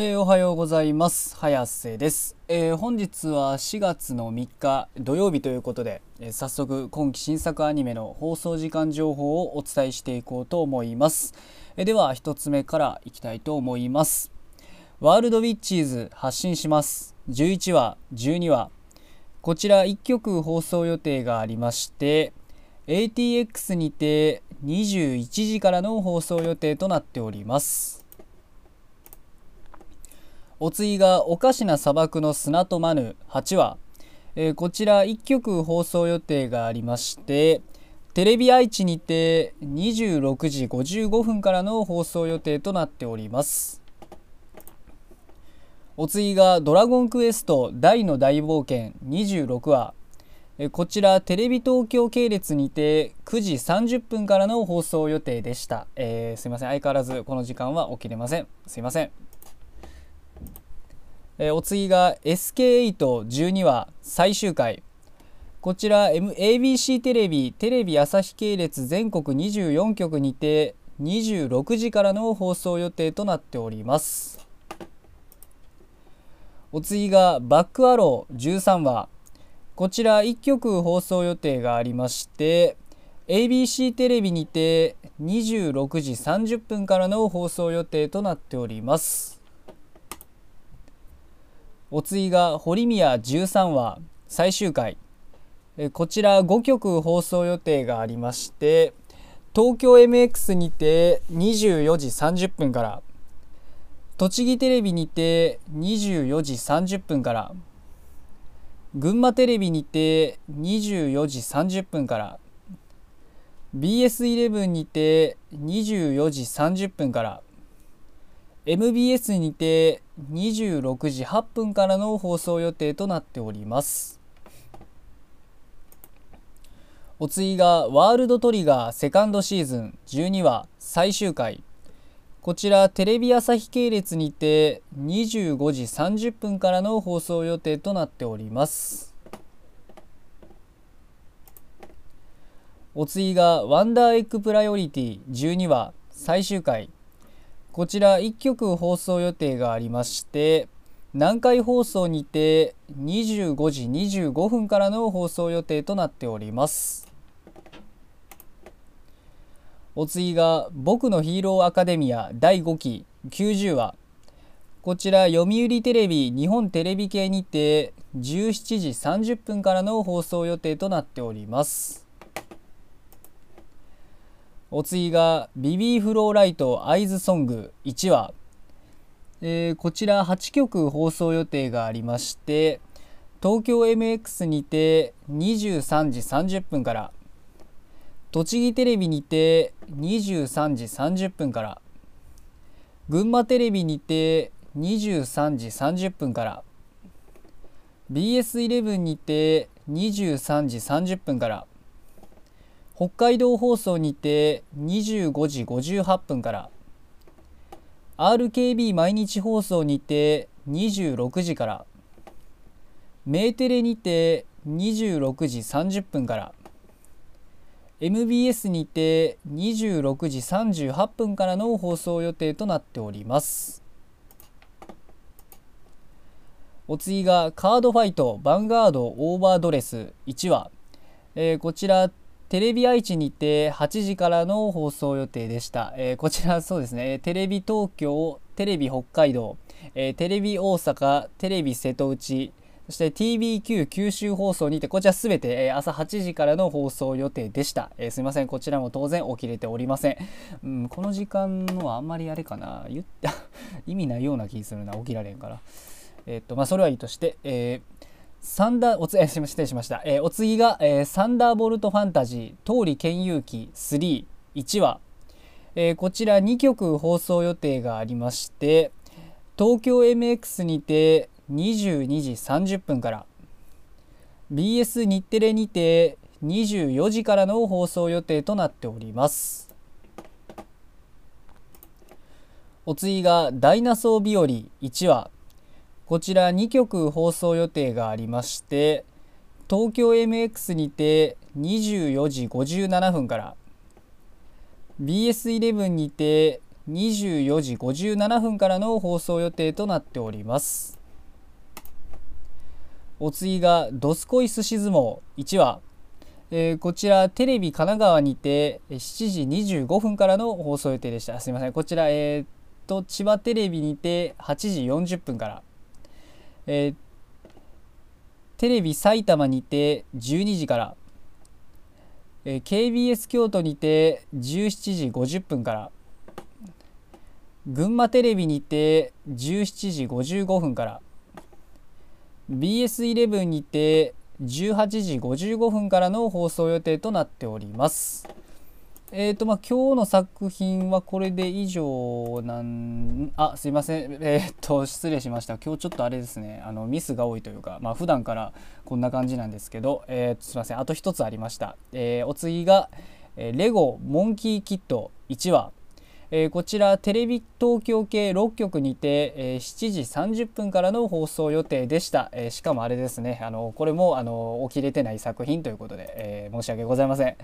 えー、おはようございます。早瀬です、えー、本日は4月の3日土曜日ということで、えー、早速今期新作アニメの放送時間情報をお伝えしていこうと思います、えでは1つ目からいきたいと思います。ワールドウィッチーズ発信します。11話12話。こちら1曲放送予定がありまして ATX にて21時からの放送予定となっております。お次がおかしな砂漠の砂とマヌ8話、えー、こちら1曲放送予定がありましてテレビ愛知にて26時55分からの放送予定となっております。お次が「ドラゴンクエスト大の大冒険」26話こちらテレビ東京系列にて9時30分からの放送予定でした、えー、すいません。相変わらずこの時間は起きれません。すいません。えー、お次が SK812 話最終回。こちら、M、ABC テレビテレビ朝日系列全国24局にて26時からの放送予定となっております。お次がバックアロー13話。こちら1曲放送予定がありまして ABC テレビにて26時30分からの放送予定となっております。お次が堀宮13話最終回。こちら5曲放送予定がありまして東京 MX にて24時30分から栃木テレビにて24時30分から群馬テレビにて24時30分から BS11 にて24時30分から MBS にて26時8分からの放送予定となっております。お次がワールドトリガーセカンドシーズン。12話最終回。こちらテレビ朝日系列にて25時30分からの放送予定となっております。お次がワンダーエッグプライオリティ。12話最終回。こちら1曲放送予定がありまして南海放送にて25時25分からの放送予定となっております。お次が「僕のヒーローアカデミア」第5期90話。こちら読売テレビ日本テレビ系にて17時30分からの放送予定となっております。お次がビビーフローライトアイズソング。1話、えー、こちら8曲放送予定がありまして東京 MX にて23時30分から栃木テレビにて23時30分から群馬テレビにて23時30分から BS11 にて23時30分から北海道放送にて25時58分から。RKB 毎日放送にて26時から。メーテレにて26時30分から。MBS にて26時38分からの放送予定となっております。お次がカードファイトヴァンガードオーバードレス1話、えー、こちらテレビ愛知にて8時からの放送予定でした、えー、こちらそうですね。テレビ東京テレビ北海道、えー、テレビ大阪テレビ瀬戸内そして TBQ 九州放送にてこちらすべて、朝8時からの放送予定でした、えー、すみません。こちらも当然起きれておりません、うん、この時間のはあんまりあれかな。言った 意味ないような気するな。起きられんから。えっとまあそれはいいとして、えーサンダーおつ、え、失礼しました、えー、お次が、えー、サンダーボルトファンタジー通り剣遊記3 1話、えー、こちら2曲放送予定がありまして東京 MX にて22時30分から。BS 日テレにて24時からの放送予定となっております。お次がダイナソー日和1話こちら2曲放送予定がありまして東京 MX にて24時57分から BS11 にて24時57分からの放送予定となっております。お次が「どすこいすし相撲」1話えー、こちらテレビ神奈川にて7時25分からの放送予定でした。すいません。こちらえー、っと千葉テレビにて8時40分から、えー、テレビ埼玉にて12時から、えー、KBS 京都にて17時50分から群馬テレビにて17時55分から BS11 にて18時55分からの放送予定となっております。えっ、ー、とまあ今日の作品はこれで以上なんあすいません。え、ー、と失礼しました。今日ちょっとあれですね。あのミスが多いというかまあ普段からこんな感じなんですけどえー、すいません。あと一つありました、えー、お次が、えレゴモンキーキット1話えー、こちらテレビ東京系6局にて、えー、7時30分からの放送予定でした、えー、しかもあれですね。あのこれもあの起きれてない作品ということで、え申し訳ございません。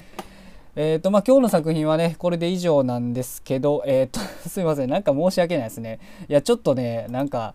えーとまあ、今日の作品はねこれで以上なんですけど、えーと すいませんなんか申し訳ないですね。いやちょっとねなんか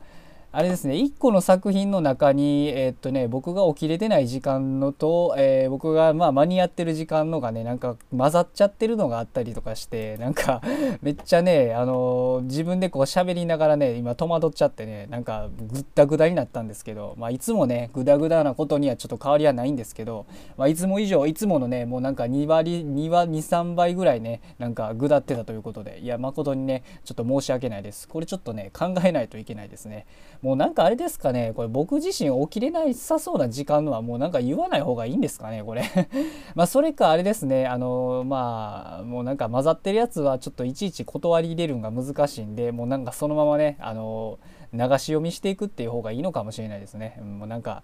あれですね1個の作品の中に、えー、っとね、僕が起きれてない時間のと、えー、僕がまあ間に合ってる時間のがねなんか混ざっちゃってるのがあったりとかしてなんか めっちゃね、あのー、自分でこう喋りながらね今戸惑っちゃってねなんかぐったぐだになったんですけど、まあ、いつもねぐだぐだなことにはちょっと変わりはないんですけど、まあ、いつも以上いつものねもうなんか2割23倍ぐらいねなんかぐだってたということでいや誠にねちょっと申し訳ないですこれちょっとね考えないといけないですね。もうなんかあれですかねこれ僕自身起きれないさそうな時間のはもうなんか言わない方がいいんですかねこれ まあそれかあれですねあのまあもうなんか混ざってるやつはちょっといちいち断り入れるのが難しいんでもうなんかそのままねあの流し読みしていくっていう方がいいのかもしれないですね。もうなんか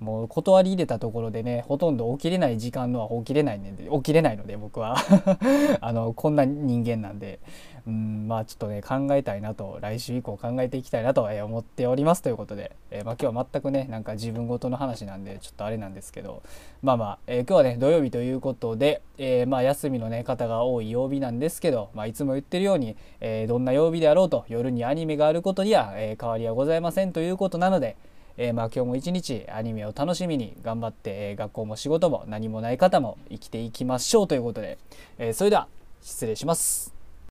もう断り入れたところでねほとんど起きれない時間のは起きれないんで起きれないので僕は。あのこんな人間なんで。うんまあちょっとね考えたいなと来週以降考えていきたいなと思っております。ということで、えー、まあ、今日は全くねなんか自分ごとの話なんでちょっとあれなんですけど。まあまあ、えー、今日はね土曜日ということで、えー、まあ休みのね方が多い曜日なんですけど、まあ、いつも言ってるように、えどんな曜日であろうと夜にアニメがあることには、え変わりはございませんということなのでえー、まあ今日も一日アニメを楽しみに頑張って、えー、学校も仕事も何もない方も生きていきましょうということで、えー、それでは失礼します。